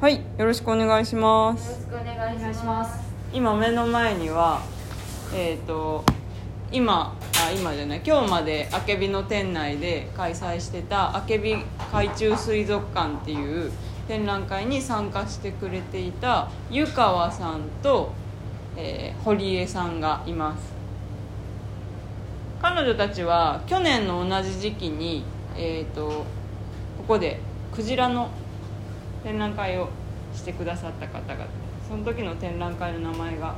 はいよろしくお願いしまよすろしくお願いします。今目の前にはえっ、と今あ今じゃない今日まであけびの店内で開催してたあけび海中水族館っていう展覧会に参加してくれていた湯川さんと、えー堀江さんがいます。彼女たちは去年の同じ時期に、えー、とここでクジラの展覧会をしてくださった方々。その時の展覧会の名前が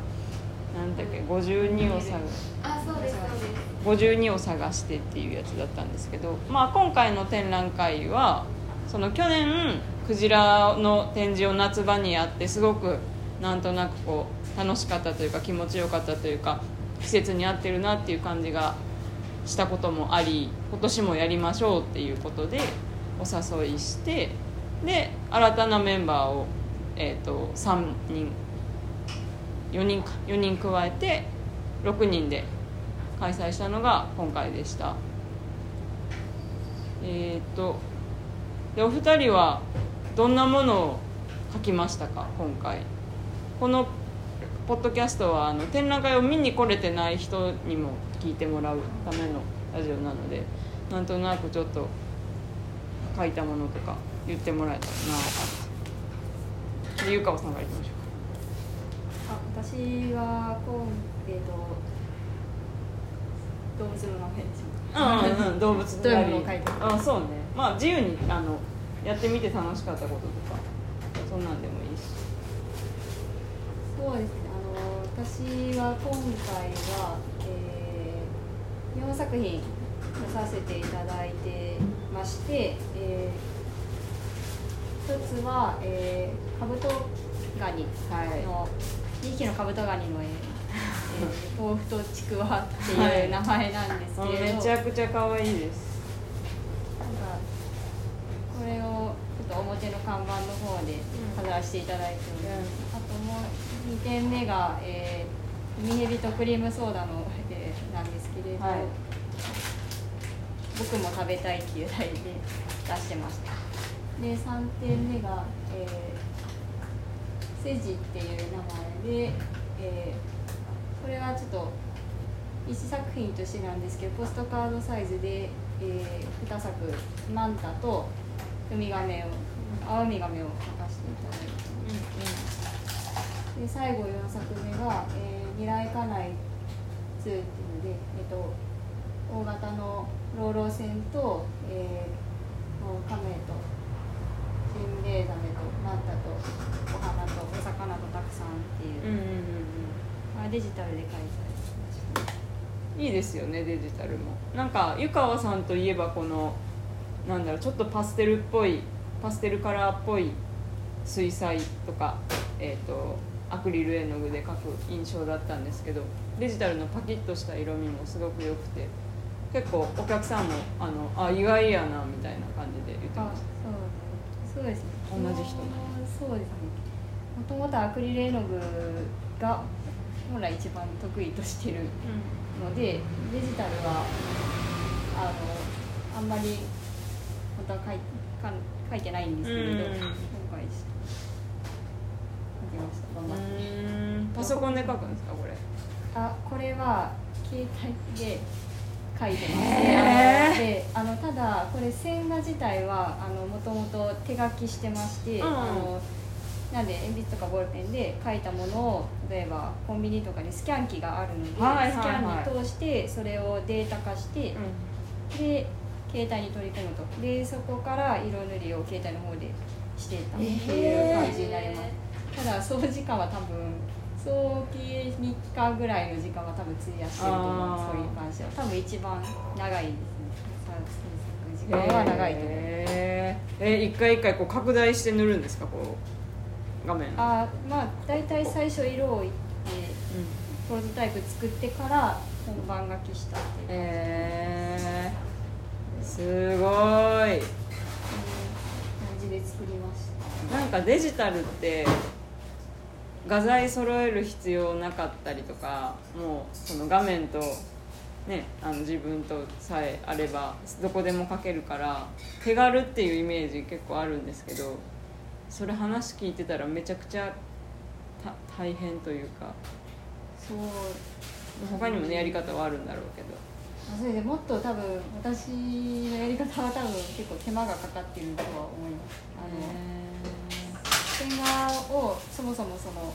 何だっけ52を探あそうですそうです。52を探してっていうやつだったんですけど、まあ、今回の展覧会はその去年クジラの展示を夏場にやってすごくなんとなくこう楽しかったというか気持ちよかったというか季節に合ってるなっていう感じがしたこともあり今年もやりましょうっていうことでお誘いしてで新たなメンバーを、えー、と3人4人か4人加えて6人で開催したのが今回でした。えっ、とでお二人はどんなものを書きましたか今回？このポッドキャストはあの展覧会を見に来れてない人にも聞いてもらうためのラジオなのでなんとなくちょっと書いたものとか言ってもらえたらなでゆかおさんからいきましょあ私は今えっ、と動物の名前でしょうんうん動物のを書いてあそうね。まあ自由にあのやってみて楽しかったこととかそんなんでもいいし。そうですね。あの私は今回は、えー、4作品出させていただいてまして、えー、一つは、えー、カブトガニはいの2匹のカブトガニの、えーえー豆腐とちくわっていう名前なんですけれど、めちゃくちゃ可愛いですなんかこれをちょっと表の看板の方で飾らせていただいております、あともう2点目が、えー、海ヘビとクリームソーダの、えーなんですけれど、はい。僕も食べたいっていう題で出してましたで3点目が、えー、セジっていう名前で、えーこれはちょっと一作品としてなんですけどポストカードサイズで、えー、2作「マンタ」と「ウミガメ」を青ウミガメを描かせていただいてで最後4作目が「えー未来家内2」っていうので、えっと、大型のローロー船と、えー、カメとジンベエザメとマンタとお花とお魚とたくさんっていう、うんうんうんまあ、デジタルで開催いいですよねデジタルも。なんか湯川さんといえばこのなんだろうちょっとパステルっぽいパステルカラーっぽい水彩とか、えー、とアクリル絵の具で描く印象だったんですけどデジタルのパキッとした色味もすごく良くて結構お客さんもあのあ意外やなみたいな感じで言ってあましたそうですね同じ人。そうですね。もともとアクリル絵の具が本来一番得意としてるのでデジタルはあのあんまり本当は書いかん書いてないんですけれど、うん。今回書きました。頑張って、うん。パソコンで描くんですかこれ。あこれは携帯で書いてます。へー。であのただこれ線画自体はあのもともと手書きしてまして、うんあのなんで鉛筆とかボールペンで書いたものを例えばコンビニとかにスキャン機があるので、はいはいはい。スキャンに通してそれをデータ化して、で携帯に取り込むと。でそこから色塗りを携帯の方でしてたっていう感じになります、ただ総時間は多分早期3日ぐらいの時間は多分費やしてると思うそういう多分一番長いですね。さ制作時間は長いと思う。へー。え一回一回こう拡大して塗るんですか？こう画面。あーまあ大体最初色をいってプロトタイプ作ってから本番書きしたっていう、へえすごい。感じで作りました。なんかデジタルって画材揃える必要なかったりとかもうその画面とね、あの自分とさえあればどこでも描けるから手軽っていうイメージ結構あるんですけどそれ話聞いてたらめちゃくちゃた大変というかそう。他にもねやり方はあるんだろうけど。あそれでもっと多分私のやり方は多分結構手間がかかってるとは思います。あの点画をそもそもその、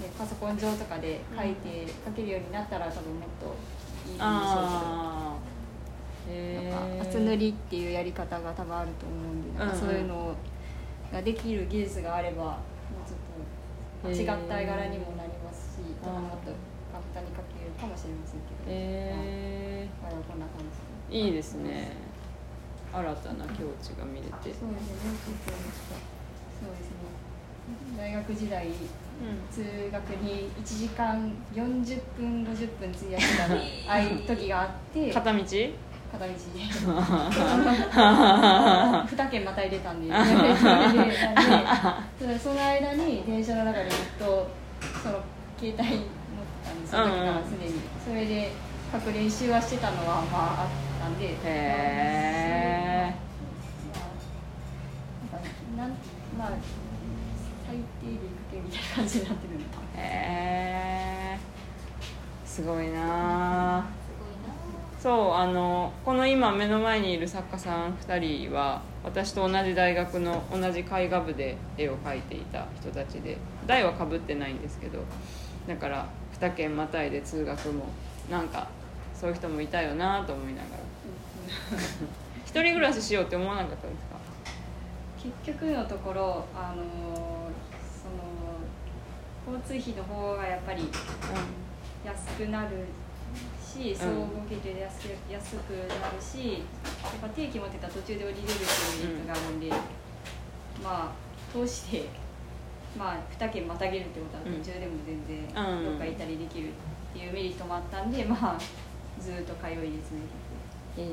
ね、パソコン上とかで書いて書けるようになったら多分もっといいんでしょうああけへどなんえか厚塗りっていうやり方が多分あると思うんでなんかそういうのができる技術があればもうちょっと違った絵柄にもなりますし多分もっと簡単に描けるかもしれませんけど、へえ我々はこんな感じで。いいですね新たな境地が見れてそうですね、そうですね。大学時代、通学に1時間40分50分費やした あい時があって。片片道道2県またいでたんでそれでその間に電車の中でずっとその携帯持ってたんですよ、うんうんだからすでに。それで書く練習はしてたのはまああったんで。へえまあなんまあ最低限かけみたいな感じになってるんだへえすごいな。あそうあのこの今目の前にいる作家さん2人は私と同じ大学の同じ絵画部で絵を描いていた人たちで代はかぶってないんですけどだから2県またいで通学もなんかそういう人もいたよなと思いながら。一人暮らししようって思わなかったですか？結局のところあの交通費の方がやっぱり安くなるし総合系で安く安くなるしやっぱ定期持ってたら途中で降りれるっていうメリットがあるんで、まあ通してまあ2県またげるってことは途中でも全然うん。どっか行ったりできるっていうメリットもあったんで、まあずっと通いですねえー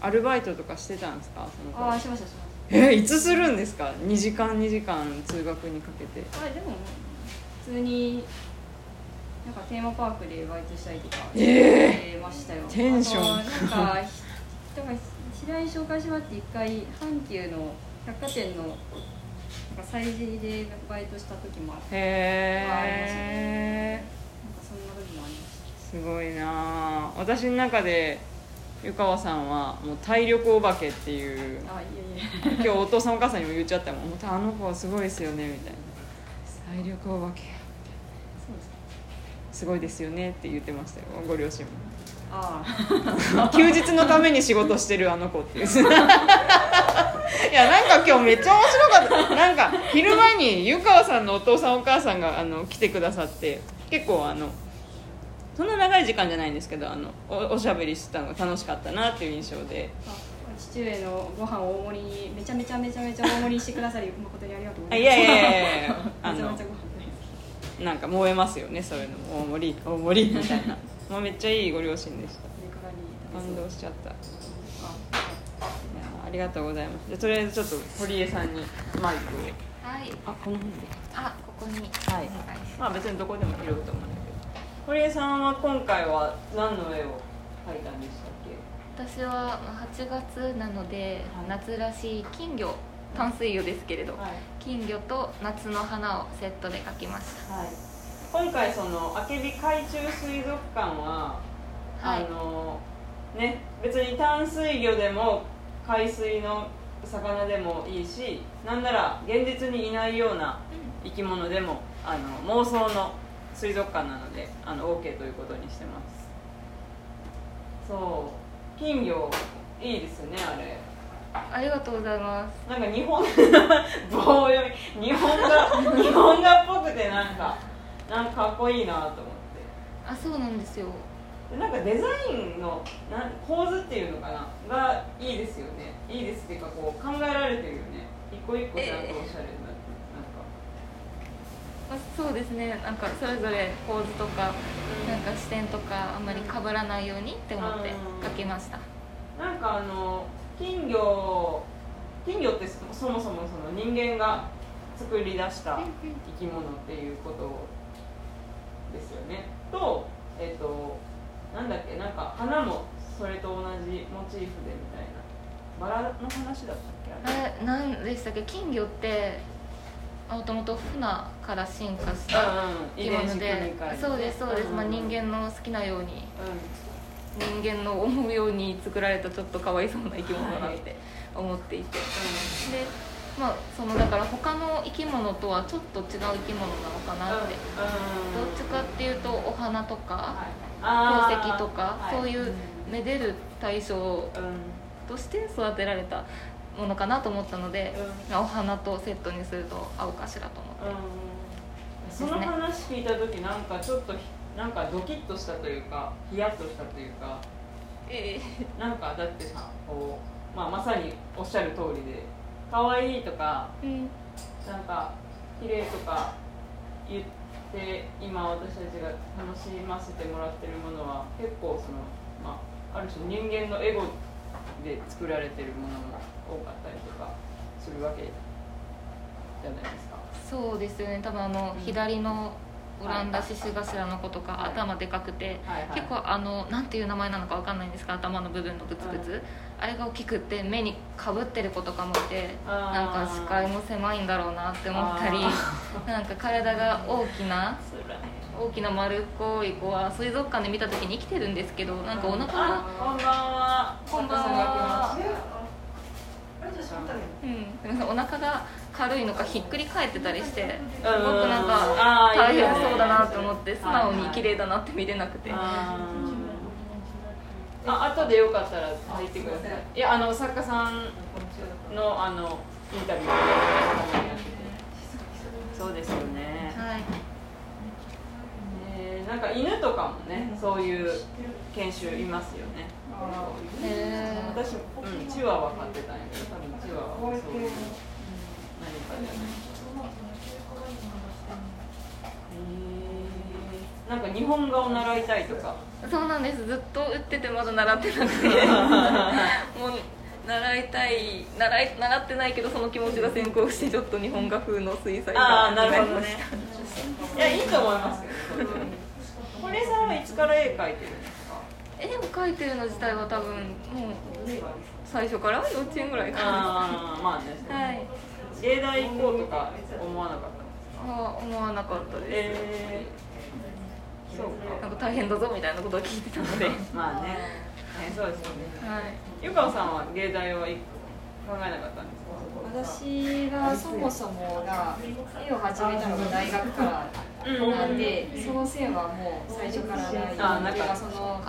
アルバイトとかしてたんですか？ああしましたしましえーいつするんですか？2時間2時間通学にかけて。たあでも普通になんかテーマパークでバイトしたりとかえしてましたよ、テンション。なんかひだから知り合紹介してもらって一回阪急の百貨店のなんか催事でバイトした時もあってへえなんかそんな時もありましすごいなあ私の中で湯川さんはもう体力お化けっていう今日お父さんお母さんにも言っちゃったもんあの子はすごいですよねみたいな。体力お化けす。す。ごいですよねって言ってましたよ。ご両親も。あ。休日のために仕事してるあの子っていう。いやなんか今日めっちゃ面白かった。なんか昼間に湯川さんのお父さんお母さんがあの来てくださって結構あのそんな長い時間じゃないんですけどあのおおしゃべりしてたのが楽しかったなっていう印象で。あ父上のご飯を大盛りにめちゃめちゃめちゃめちゃ大盛りにしてくださり誠にありがとうございます。あいやいやいやいや めちゃめちゃご飯なんか燃えますよねそういうの。も大盛り大盛りみたいな。もうめっちゃいいご両親でした。感動しちゃった。いやあありがとうございます。じゃあとりあえずちょっと堀江さんにマイクを。はい。あこの辺で。あ、ここに。はい。お願いします。まあ別にどこでも拾うと思うんだけど堀江さんは今回は何の絵を描いたんでしたっけ？私はまあ8月なので、はい。夏らしい金魚淡水魚ですけれど、はい。金魚と夏の花をセットで描きました。はい、今回そのあけび海中水族館は、はい。あのね別に淡水魚でも海水の魚でもいいしなんなら現実にいないような生き物でもあの妄想の水族館なのであの OK ということにしてます。そう。金魚いいですねあれ。ありがとうございます。なんか日本 棒読み。日本画 日本画っぽくてなんかなんかかっこいいなと思って。あそうなんですよ。でなんかデザインのなん構図っていうのかな？がいいですよね。いいですっていうかこう考えられてるよね。一個一個ちゃんとおしゃれにな。って、あそうですね。なんかそれぞれ構図とかなんか視点とかあんまり被らないようにって思って描きました。なんかあの金魚金魚ってそそもそもその人間が作り出した生き物っていうことですよね。とえっ、となんだっけなんか花もそれと同じモチーフでみたいな。バラの話だったっけあれ。あれ何でしたっけ金魚ってもともと船から進化した生き物で組み換えてそうですそうです、んまあ、人間の好きなようにう人間の思うように作られたちょっとかわいそうな生き物だなって思っていて、でまあそのだから他の生き物とはちょっと違う生き物なのかなって、どっちかっていうとお花とか宝石とか、そういうめでる対象うん。として育てられたものかなと思ったので、お花とセットにすると合うかしらと思って。その話聞いた時なんかちょっとひなんかドキッとしたというかヒヤッとしたというかえなんかだってさこう、まあ、まさにおっしゃる通りで可愛いとかうん。なんか綺麗とか言って今私たちが楽しませてもらってるものは結構その、まあ、ある種人間のエゴで作られてるものも多かったりとかするわけじゃないですか。そうですよね。多分あの、うん。左のオランダ獅子頭の子とか、はい。頭でかくて、はいはい。結構あのなんていう名前なのかわかんないんですが頭の部分のブツブツ、うんあれが大きくって目にかぶってる子とかもいてなんか視界も狭いんだろうなって思ったり なんか体が大きな大きな丸っこい子は水族館で見た時に生きてるんですけどなんかお腹あがこんばんは。こんばんは。ううん、すみませんお腹が軽いのかひっくり返ってたりしてすごくんなんか大変そうだなと思って素直に綺麗だなって見れなくて、あ後でよかったら入ってください。いやあの作家さんのあのインタビューで。そうですよね、はい。ねなんか犬とかもねそういう研修いますよね。私、うん、チワワ飼ってたんやけど多分チワワはそうなんか日本画を習いたいとか。そうなんです。ずっと打っててまだ習ってなくて。もう習いたい習い習ってないけどその気持ちが先行してちょっと日本画風の水彩画ああなるほどにりまね。したいやいいと思います。けど堀江さんはいつから絵描いてるんですか？絵を描いてるの自体は多分もう最初から？幼稚園ぐらいからああまあね。はい芸大行こうとか思わなかったんですか？まあ思わなかったです、えー、そうか。なんか大変だぞみたいなことを聞いてたので、はまあね。ねそうですよね。い、湯川さんは芸大はい考えなかったんですか？私がそもそもが絵を始めたのが大学からなんで、その線はもう最初からない。あなんかっていうか。その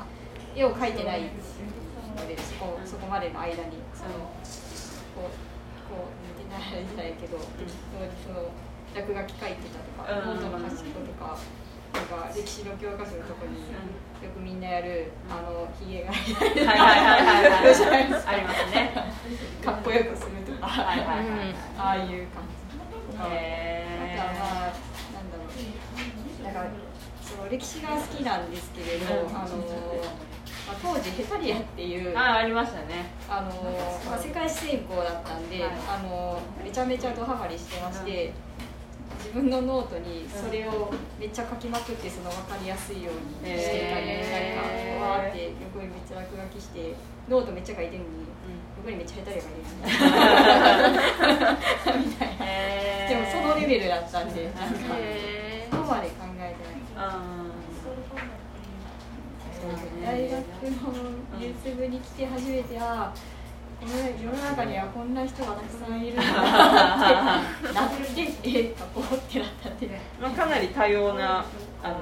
絵を描いてないのでそこそこまでの間に。そのこうこう見てないじゃないけど、そのその落書き書いてたとか、うん。ノートの端っことか。なんか歴史の教科書のとこによくみんなやるあのひげがはいはいはいはいはい。じゃないですかありますね。かっこよくするとか、はいはいはいああいう感じへー。あとはまあなんだろう。なんかその歴史が好きなんですけれど、うん。あのまあ、当時ヘタリアっていうあありましたね。あの、まあ、世界史専攻だったんで、はい。あのめちゃめちゃドハマりしてまして、自分のノートにそれをめっちゃ書きまくってその分かりやすいようにしてたり、なんかわーって横にめっちゃ落書きしてノートめっちゃ書いてるのに横にめっちゃヘタリア書いてる みたいな。へー。でもそのレベルだったんで、なんか、へそこまで考えてない。あ大学の美術部に来て初めては、この世の中にはこんな人がたくさんいるんだなって。なって、えっ、こうってなったって。まあ、かなり多様なあの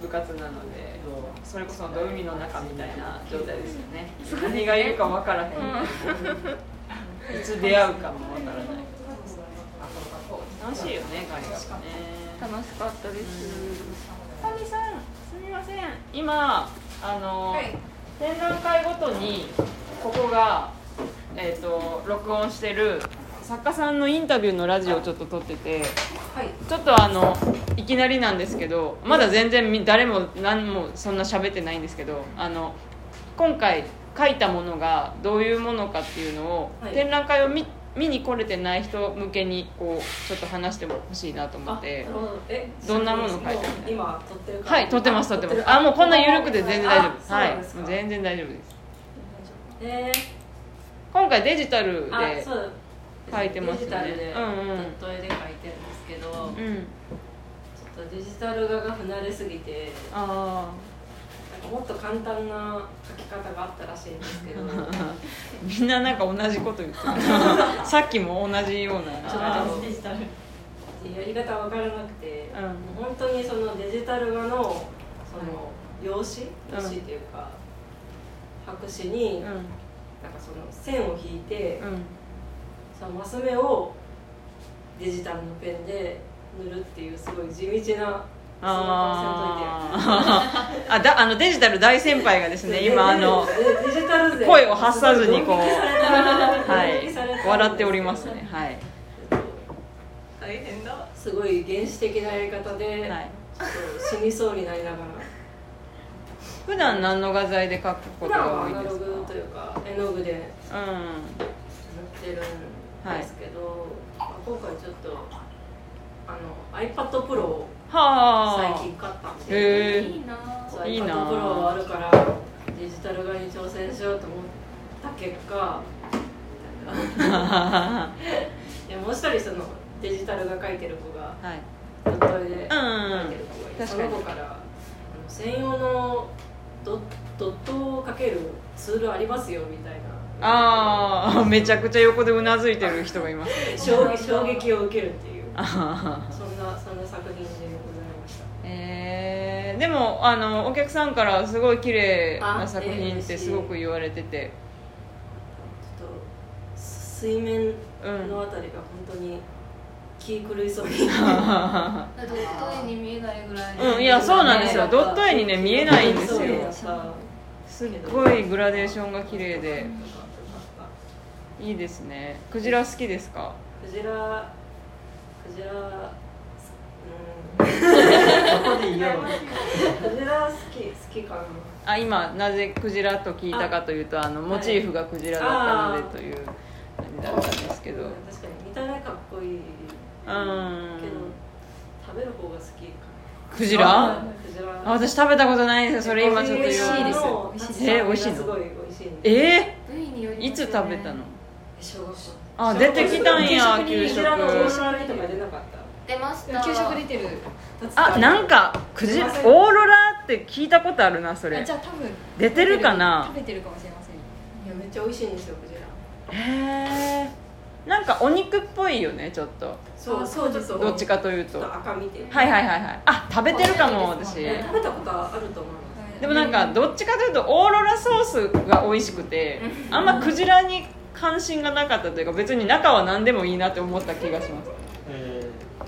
部活なのでそれこそど海の中みたいな状態ですよね。何がいるか分からへん、いつ出会うかも分からない。楽しいよね海学ね。楽しかったです、かみさんすみません。今あの、はい。展覧会ごとにここが、えー、と録音してる作家さんのインタビューのラジオをちょっと撮っててちょっとあのいきなりなんですけどまだ全然み誰も何もそんな喋ってないんですけどあの今回書いたものがどういうものかっていうのを、はい。展覧会を見見に来れてない人向けにこうちょっと話してもほしいなと思って。ど。えどんなもの書いてる？の今撮ってるはい撮ってます撮ってます。あもうこんな緩くて全然大丈夫です。か。もう全然大丈夫です。え今回デジタルで書いてますね。デジタルで、うんうん。ドット絵で描いてるんですけど、ちょっうんとデジタル画が不慣れすぎてあなんかもっと簡単な描き方があったらしいんですけど。あみんななんか同じこと言ってる。さっきも同じような。ちょっとデジタル。やり方わからなくて、うん。本当にそのデジタル画のその用紙用紙っていうか、白紙に、うん。なんかその線を引いて、うん。そのマス目をデジタルのペンで塗るっていうすごい地道なあー。あだ あのデジタル大先輩がですね今あの声を発さずにこうはい。笑っておりますね。はい。大変だ。すごい原始的なやり方で、はい。ちょっと死にそうになりながら。普段何の画材で描くこ普とが多いんですか？というか絵の具でうん。塗ってるんですけど、まあ今回ちょっとあの iPad Pro をはあ最近買ったんで、へえいいなそういい iPad な Pro あるからデジタル画に挑戦しようと思った結果 いやもう一人そのデジタル画描いてる子がはい。ドット絵でうん。描いてる子がいて、そ確かに。の子からあの専用のドドットをかけるツールありますよみたいな。ああ めちゃくちゃ横でうなずいてる人がいます。ね衝撃衝撃を受けるっていう。あはは。そんなそんな作品ででもあのお客さんからすごい綺麗な作品ってあすごく言われてて。ちょっと水面のあたりが本当に気狂いそうに、ドット絵に見えないぐらい。うんいやそうなんですよ。ドット絵にね見えないんですよ。すっごいグラデーションが綺麗で。いいですね。クジラ好きですか？クジラクジラそこで言おう。うんクジラ好き好きかなあ今なぜクジラと聞いたかというとあのモチーフがクジラだったのでという感じだったんですけど。うん確かに見た目かっこいいうんけど食べる方が好きかクジラ？クジラ。あ私食べたことないんですよそれ今ちょっと。美味しいですよ。美味しいです。え美味しいの？すごい美味しいんです。え？部位によりー、いつ食べたの？小学校。あ出てきたんや給食。クジラのオーロラとか出なかった出ました。給食出てる。あなんかクジオーロラって聞いたことあるなそれ。あじゃあ多分出てるかな？食べてるかもしれません。いやめっちゃ美味しいんですよクジラへえんかお肉っぽいよねちょっと。そうそうですどっちかというと。赤みてはいはいはいはい。あ食べてるかも私。え食べたことあると思います。でもなんかどっちかというとオーロラソースが美味しくてあんまクジラに関心がなかったというか別に中は何でもいいなって思った気がします。え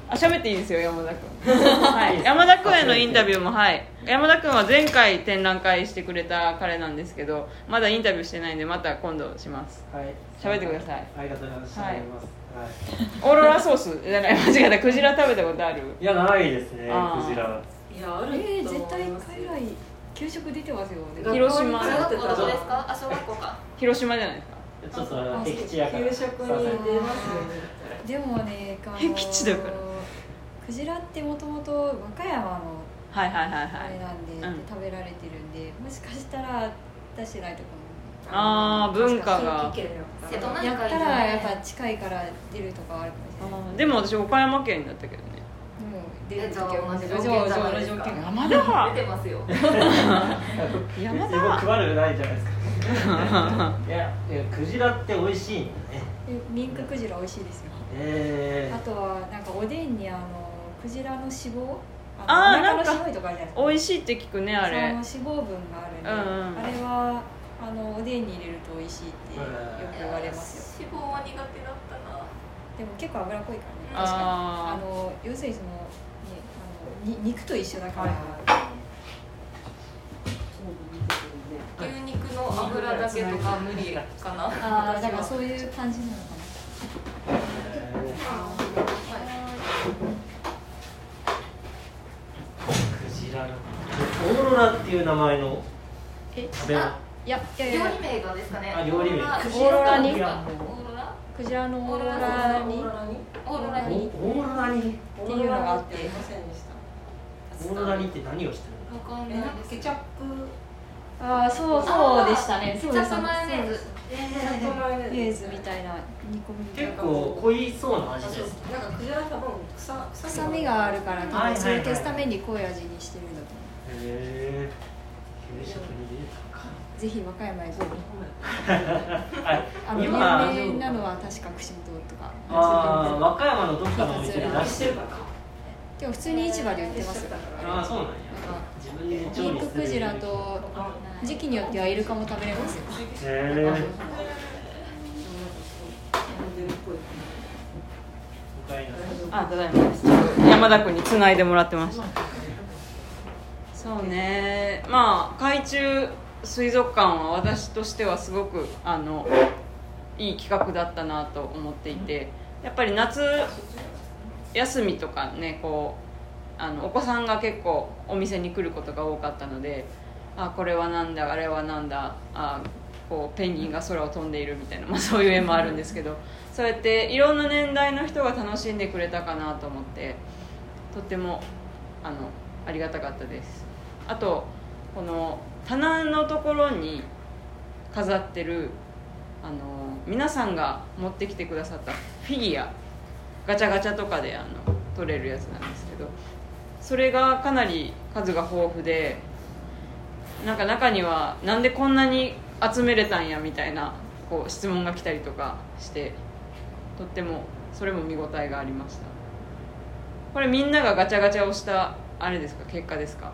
あ喋っていいですよ山田君。はい。山田君へのインタビューもはい。山田君は前回展覧会してくれた彼なんですけどまだインタビューしてないんでまた今度します。ーはい。喋ってください。ありがとうございます。はい。オーロラソース？じゃない間違えた。クジラ食べたことある？いやないですねクジラ。いやあるえー、と絶対海外給食出てますよね。広島。小学校どこですか？あ小学校か。広島じゃないですか？ちょっと僻地やから。給食に出ますよねでもね僻地だからクジラってもともと和歌山のはいはいはいはい。あれなんで、うん。で食べられてるんでもしかしたら私らとかあー文化が。やったらやっぱ近いから出るとかはあるかもしれない。あーでも私岡山県だったけどね。でも出る時は同じ条件じゃないですか条件が山田は出てますよ。山田悪くないじゃないですか。いやいやクジラって美味しいんだね。でミンククジラ美味しいですよ。えあとはなんかおでんにあのクジラの脂肪？あーのお腹のなんか白いとかあるじゃないですか。美味しいって聞くねあれ。その脂肪分があるんで、うんうん。あれはあのおでんに入れると美味しいってよく言われますよ。脂肪は苦手だったな。でも結構脂っこいからね確かに。ああの要するにその,、ね、あのに肉と一緒だから、牛肉の油だけとか無理かな。ああだからそういう感じなのかクジラのオーロラっていう名前のえ食べ物。いやいやいや。料理名がですかね。あ料理名。オーロラ。にオーロラ。クジラのオーロラに。オーロラに。オーロラおに。っていうのがあってオーロラにませんでした。オーロラにって何をしてるわかんえないケチャップ。ああそうそうでしたね。ケチャップそうです。マヨネーズ。ケユーズみたいな。煮込み結構濃いそうな味ですなんかクジラ多分臭臭みがあるから多分それ消すために濃い味にしてるんだと思ぜひ和歌山へごあ あの今有名なのは確か串本とか。和歌山のどっかのお店で出してるかでも普通に市場で売ってますよ。ああそうなんや。ククジラと時期によってはイルカも食べれますよ。へえあただいまです。山田君につないでもらってましたそうね。まあ海中水族館は私としてはすごくあのいい企画だったなと思っていてやっぱり夏休みとかねこうあのお子さんが結構お店に来ることが多かったのであこれはなんだあれはなんだあこうペンギンが空を飛んでいるみたいな、まあ、そういう絵もあるんですけどそうやっていろんな年代の人が楽しんでくれたかなと思ってとってもあのありがたかったです。あとこの棚のところに飾ってるあの皆さんが持ってきてくださったフィギュアガチャガチャとかであの取れるやつなんですけどそれがかなり数が豊富でなんか中にはなんでこんなに集めれたんやみたいなこう質問が来たりとかしてとってもそれも見応えがありました。これみんながガチャガチャをしたあれですか結果ですか？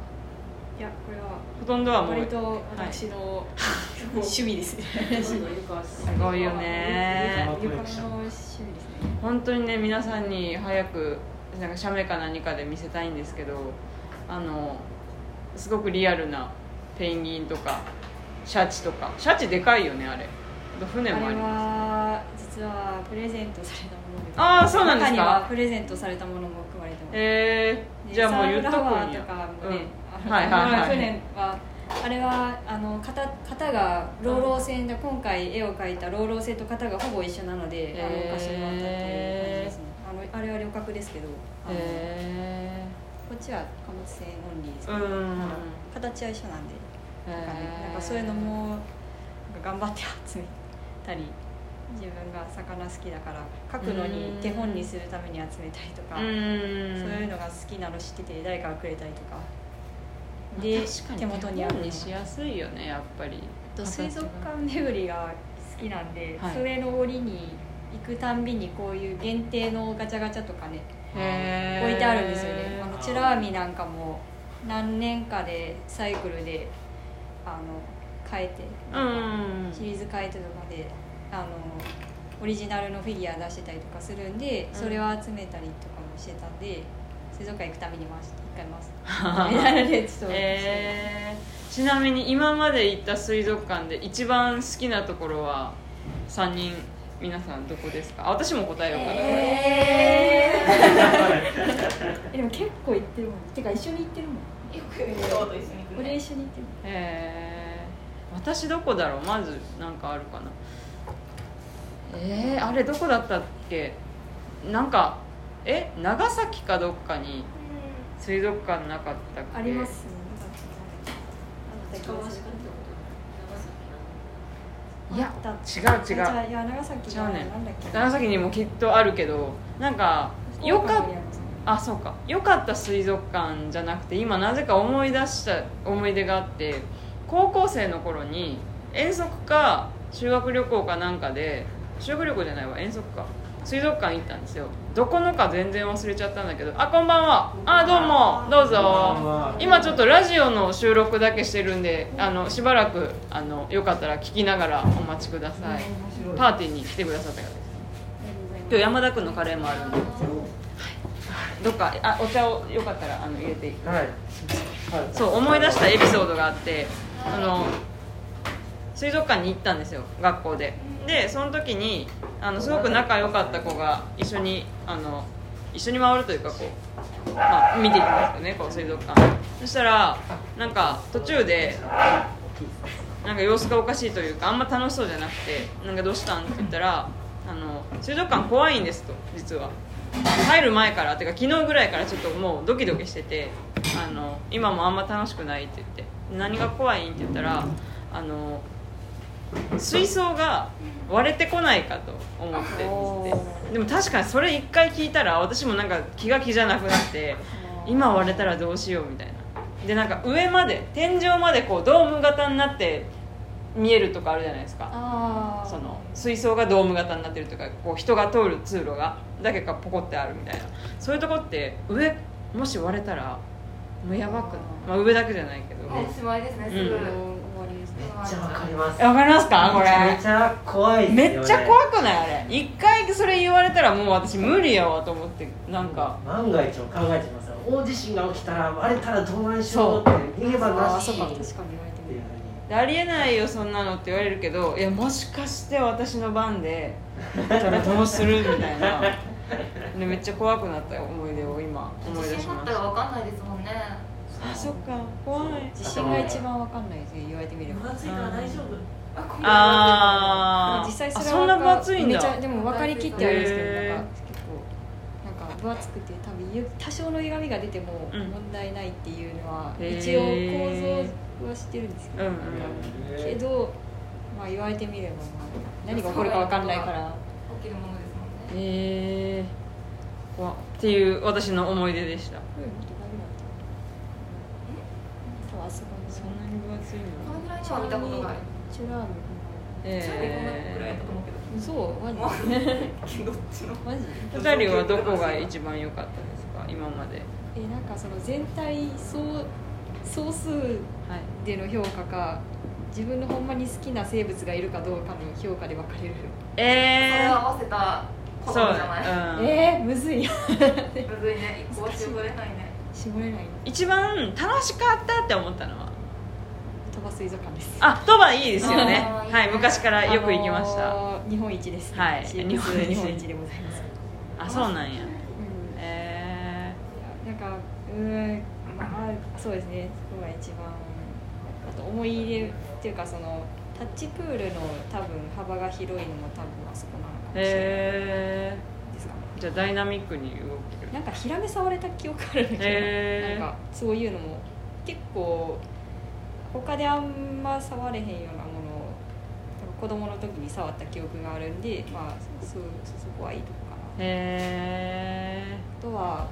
いやこれはほとんどはもう割と私の趣味ですね。すごいよね。床の趣味ですね。本当にね皆さんに早くなんか写メか何かで見せたいんですけどあのすごくリアルなペンギンとかシャチとか。シャチでかいよねあれ。船もあります。は実はプレゼントされたもので。すあーそうなんですか。中にはプレゼントされたものも含まれてます。えー、じゃあもう言っとくんや。ーとかもね、あのはいはいはい。船はあれはあの型型がローロー線で今回絵を描いたローロー線と型がほぼ一緒なので、あの貸してもらったっていう感じですね。あのあれは旅客ですけどあのへこっちは貨物船オンリーですけど、形は一緒なんでなんか,、ね、なんかそういうのも頑張って集めたり自分が魚好きだから書くのに手本にするために集めたりとか、うん。そういうのが好きなの知ってて誰かがくれたりとかで手元にあるしやすいよねやっぱり。と水族館巡りが好きなんで、はい。それの折に行くたんびにこういう限定のガチャガチャとかね置いてあるんですよね。あのチュラーミなんかも何年かでサイクルであの変えてうんシリーズ変えてとかであのオリジナルのフィギュア出してたりとかするんでそれを集めたりとかもしてたんで水族館行くたびに回して一回回す。みたいなでちょっと、えー、ちなみに今まで行った水族館で一番好きなところは3人皆さんどこですか？あ私も答えようかな、えー。でも結構行ってるもん。てか一緒に行ってるもん。よく京都一緒に行く俺一緒に行ってるえー、私どこだろう？まずなんかあるかな。えー、あれどこだったっけ？なんかえ長崎かどっかに水族館なかったっけ？ありますいや違う違う。長崎が違うね。長崎にもきっとあるけどなんかよかっあそうか。良かった水族館じゃなくて今なぜか思い出した思い出があって高校生の頃に遠足か修学旅行かなんかで修学旅行じゃないわ遠足か。水族館行ったんですよどこのか全然忘れちゃったんだけど。あこんばんは。あどうも。どうぞ。今ちょっとラジオの収録だけしてるんであのしばらくあのよかったら聞きながらお待ちください。パーティーに来てくださった方です。今日山田君のカレーもあるんで。どっかあお茶をよかったらあの入れてはい。はい。そう思い出したエピソードがあってあの水族館に行ったんですよ学校ででその時にあのすごく仲良かった子が一緒にあの一緒に回るというかこう、まあ、見ていきますよねこう水族館そしたらなんか途中でなんか様子がおかしいというかあんま楽しそうじゃなくて「なんかどうしたん?」って言ったらあの「水族館怖いんです」と実は入る前からてか昨日ぐらいからちょっともうドキドキしててあの今もあんま楽しくないって言って何が怖いんって言ったらあの水槽が割れてこないかと思ってでも確かにそれ一回聞いたら私もなんか気が気じゃなくなって今割れたらどうしようみたいな。でなんか上まで天井までこうドーム型になって見えるとかあるじゃないですか。あその水槽がドーム型になってるとかこう人が通る通路がだけがポコってあるみたいな。そういうとこって上もし割れたらもうやばくない、まあ、上だけじゃないけど。おしまいですねすぐ、うんめっちゃわかります。えわかりますか？こめちゃめれちゃ怖いですよ、ね、めっちゃ怖くない？あれ。一回それ言われたらもう私無理やわと思ってなんか。万が一を考えちゃいますよ。大地震が起きたら割れたらどうなんしょうって逃げ場なしそうか確かにありえないよそんなのって言われるけどいやもしかして私の番でだったらどうするみたいな。でめっちゃ怖くなった思い出を今思い出地しました震あっら分かんないですもんねあそっか怖い。地震が一番わかんないですね言われてみれば。分厚いから大丈夫？あこんあー。実際それはあそんな分厚いんめっちゃだでも分かりきってあるんですけどなんか結構なんか分厚くて多分ゆ多少の歪みが出てもうん問題ないっていうのは一応構造は知ってるんですけど、うんうん。けどまあ言われてみれば、まあ、何が起こるか分かんないから。起きるものですもんね。へえ怖っ。っていう私の思い出でした。これもっとダメだった多分あそんなに分厚いのこのぐらいしか見たことないチュラーム最後このぐらいえだと思うけど嘘マジどっちのマジー、二人はどこが一番良かったですか今までえなんかその全体総総数での評価かはい自分のほんまに好きな生物がいるかどうかの評価で分かれるええー、それを合わせたこー、そうとじゃない、うんえー、むずいむずいね一個は絞れないね絞れない。一番楽しかったって思ったのは？鳥羽水族館です。あ鳥羽いいですよね。はい昔からよく行きました、あのー日本一です、はい日本一日本一でございます、あそうなんや。うん。えなんかうーんまあそうですね。そこが一番あと思い入れっていうかそのタッチプールの多分幅が広いのも多分あそこなのかー、もしれない。えですかね。ー、じゃあダイナミックに動なんかヒラメ触れた記憶あるんだけど、なんかそういうのも結構他であんま触れへんようなものを子供の時に触った記憶があるんでまあそそそこはいいとこかな。へあとはあの、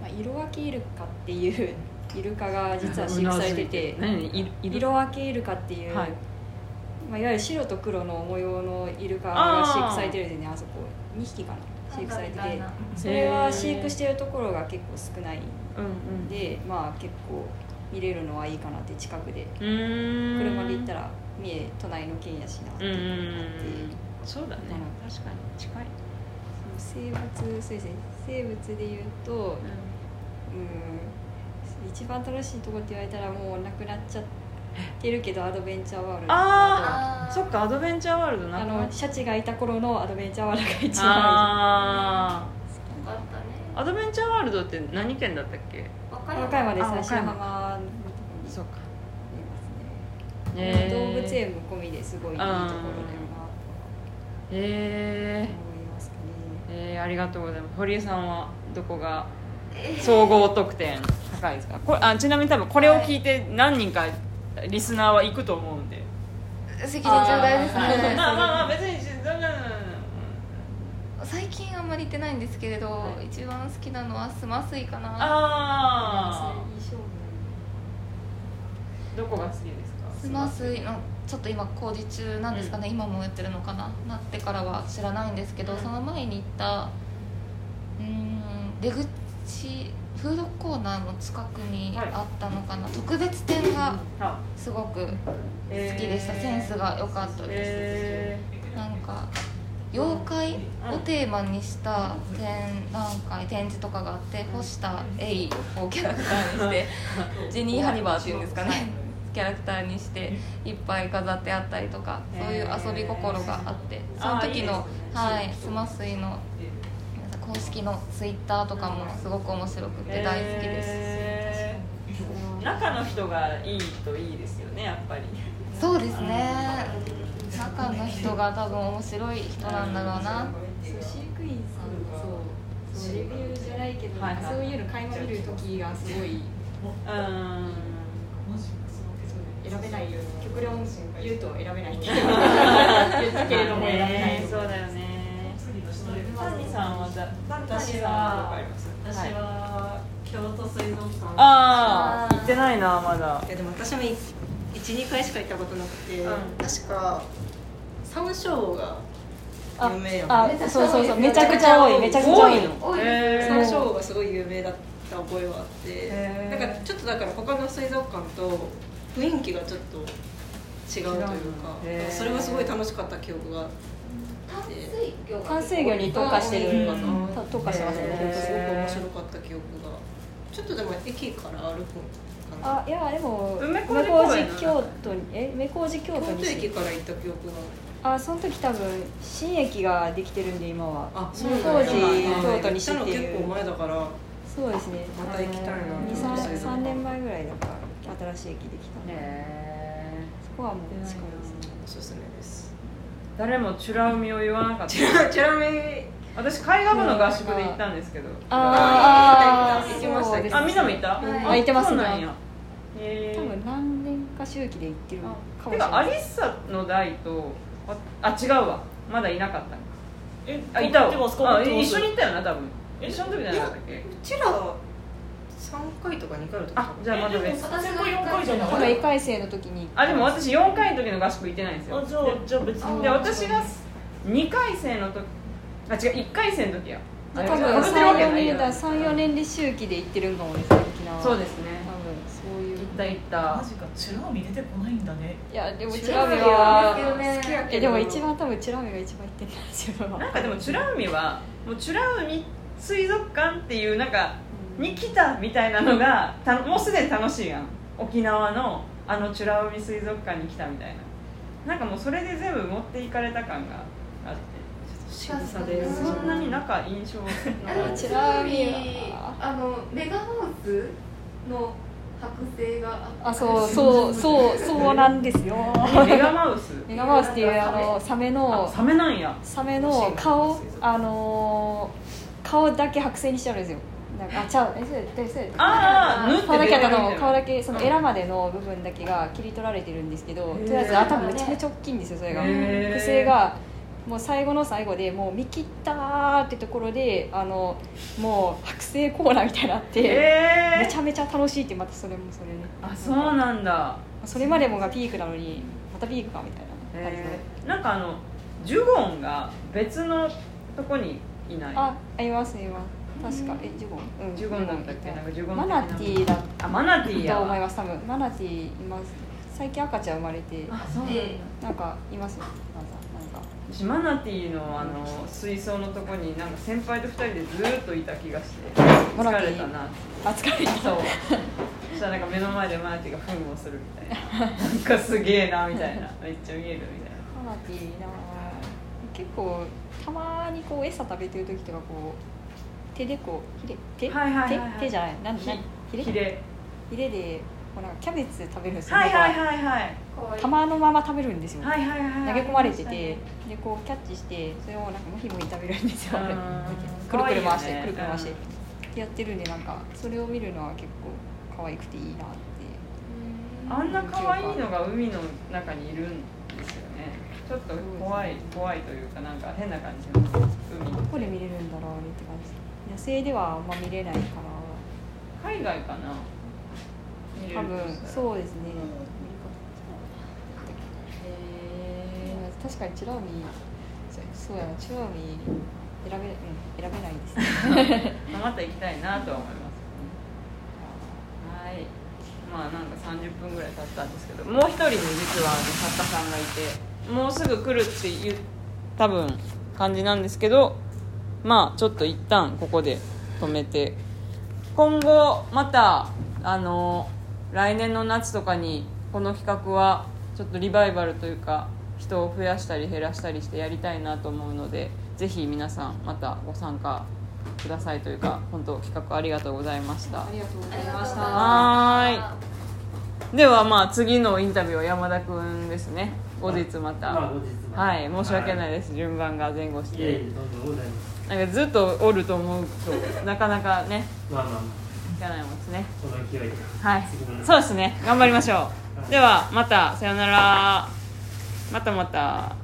まあ、色分けイルカっていうイルカが実は飼育されてて色分けイルカっていう、はい。まあ、いわゆる白と黒の模様のイルカが飼育されてるんでねあそこ。2匹かな飼育されててそれは飼育してるところが結構少ない。んうん。でまあ結構見れるのはいいかなって近くで。車で行ったら三重隣の県やしなってうんうんういうのがあって。んそうだね。うん。確かに近い、生物そうですね。生物で言うとうん。一番楽しいとこって言われたらもうなくなっちゃってるけどアドベンチャーワールド。ああーそっかアドベンチャーワールドな。あのシャチがいた頃のアドベンチャーワールドが一番あよかったねー。アドベンチャーワールドって何県だったっけ？和和歌山です。あ和歌山。白浜そうか。ね、動物園も込みですごいいいところだよなとへえ思いますかね。えー、ありがとうございます。堀江さんはどこが総合得点高いですか？これあちなみに多分これを聞いて何人かリスナーは行くと思うんで。責任重大ですまあねまあまあ別にそんな最近あんまり行ってないんですけれど、はい。一番好きなのはスマスイかな。ああどこが好きですか？スマスイのちょっと今工事中なんですかね、今もやってるのかな。なってからは知らないんですけど、うん。その前に行ったうーん出口フードコーナーの近くにあったのかな、特別展があすごく好きでした、えー。センスが良かったです、えなんか妖怪をテーマにした展覧会展示とかがあって干したエイをキャラクターにして ジェニー・ハニバーっていうんですかね。キャラクターにしていっぱい飾ってあったりとかそういう遊び心があってその時のはいスマスイの公式のツイッターとかもすごく面白くて大好きです。えー中の人がいいといいですよねやっぱり。そうですね。中の人が多分面白い人なんだろうな。飼育員さんのそうレビューじゃないけど、はいはい。そういうの垣間見る時がすごいうん。選べないように極論言うと選べないって 言ったけれども選べないねそうだよね谷さんはだ私谷さんは私は京都水族館。ああ行ってないなまだ。いやでも私も12回しか行ったことなくて、うん。確か山椒が有名やあもんね。そうそうそう。めちゃくちゃ多い。めちゃくちゃ多いの。多い。山椒がすごい有名だった覚えはあって。へー。なんかちょっとだから他の水族館と雰囲気がちょっと違うというかそれはすごい楽しかった記憶があって淡水魚が淡水魚に特化してるか特化してますへね。ーすごく面白かった記憶がちょっとでも駅から歩くあいやでも梅小梅路京都にえ？梅小路京京都都にし駅から行った記憶が。あその時多分新駅ができてるんで今は。あ梅小路京都西ってったの結構う前だからそうですね。また行きたいな。23そういうの3年前ぐらいだから新しい駅できたんでへそこはもう近いですね。おすすめです。ー誰もチュラ海を言わなかった。チュラチュラメ私海岸部の合宿で行ったんですけど。あー。行きました。あみんなも行った、はい。ああ行ってますそうなんや。へー。多分何年か周期で行ってるかもてしれないか。アリッサの代とああ違うわ。まだいなかったえあいたわ。でもあ一緒に行ったよな多分。え一緒の時じゃなかったっけ？うちら3回とか2回だったあじゃあまだ別。私先輩4回じゃない。多分1回生の時に。あでも私4回の時の合宿行ってないんですよ。あじゃあじゃあ別に。で私が2回生の時あ違う1回生の時や。多分被ってるわけ34ないよ。年だ。34年で周期で行ってるんかもですね沖縄はそうですね。多分そういう。行った行った。マジかチュラ海出てこないんだね。いやでもチチュラミュラミは。は好きやけど。えでも一番多分チュラミが一番行ってるんですよなんかでも美ら海はもう美ら海水族館っていうなんかに来たみたいなのがたもうすでに楽しいやん。沖縄のあの美ら海水族館に来たみたいな。なんかもうそれで全部持っていかれた感があって。渋さでそんなに仲印象のあのチュラミはあのメガハウスの剥製があそうそうそうそうなんですよ。メガマウス？メガマウスっていうあのサメあのサメなんや。サメの顔あのー顔だけ剥製にしてあるんですよなんかあちゃうえそれでそれでああ縫って顔だけあ顔だけそのエラまでの部分だけが切り取られてるんですけどとりあえずあ多分めちゃめちゃ大きいんですよそれが。不正がもう最後の最後でもう見切ったーってところであのもう剥製コーナーみたいになって、えめちゃめちゃ楽しいってまたそれもそれで。あそうなんだ。それまでもがピークなのにまたピークかみたいな感じの、えー。なんかあのジュゴンが別のとこにいない。あありますいます確かえジュゴン？うんジュゴンだったっけ？なんかジュゴンマナティーだあマナティーやと思います多分。マナティーいます。最近赤ちゃん生まれて。あそうなんなんかいます？よなんか。私マナティーのあの水槽のとこになんか先輩と二人でずーっといた気がして。疲れたなあ疲れた。そう。そしたらなんか目の前でマナティーがフンをするみたいな。なんかすげえなみたいな。めっちゃ見えるみたいな。マナティーな結構たまにこう餌食べてる時とかこう手でこうひれ手、はいはいはいはい。手手じゃないなんなんひれ？ヒレひれでこうなんかキャベツ食べるんですよ、はいはい猫ははい。はい玉のまま食べるんですよ、はいはいはい投げ込まれてて、でこうキャッチしてそれをなんかムヒムヒ食べるんですよ。うん。くるくる回して、可愛いよね。くるくる回して、やってるんでなんかそれを見るのは結構可愛くていいなって。あんな可愛いのが海の中にいるんですよね。ちょっと怖い怖いというかなんか変な感じの海どこで見れるんだろうねって感じ野生ではあんま見れないから。海外かな。多分そうですね。確かにチュラミそうやなチュラミ選べうん選べないですね。また行きたいなとは思います。はい。まあなんか30分ぐらい経ったんですけどもう一人ね実はあの作家さんがいてもうすぐ来るっていう多分感じなんですけどまあちょっと一旦ここで止めて。今後またあの来年の夏とかにこの企画はちょっとリバイバルというか人を増やしたり減らしたりしてやりたいなと思うのでぜひ皆さんまたご参加くださいというか本当企画ありがとうございました。ありがとうございました。ござい。ではまあ次のインタビューは山田君ですね。後日また。まあ後日また。はい。申し訳ないです。順番が前後して。いえいえなんかずっとおると思うとなかなかねまあまあまあ。いかないもんですね。この勢いではい。そうですね。頑張りましょう。頑ではまた。さよなら。またまた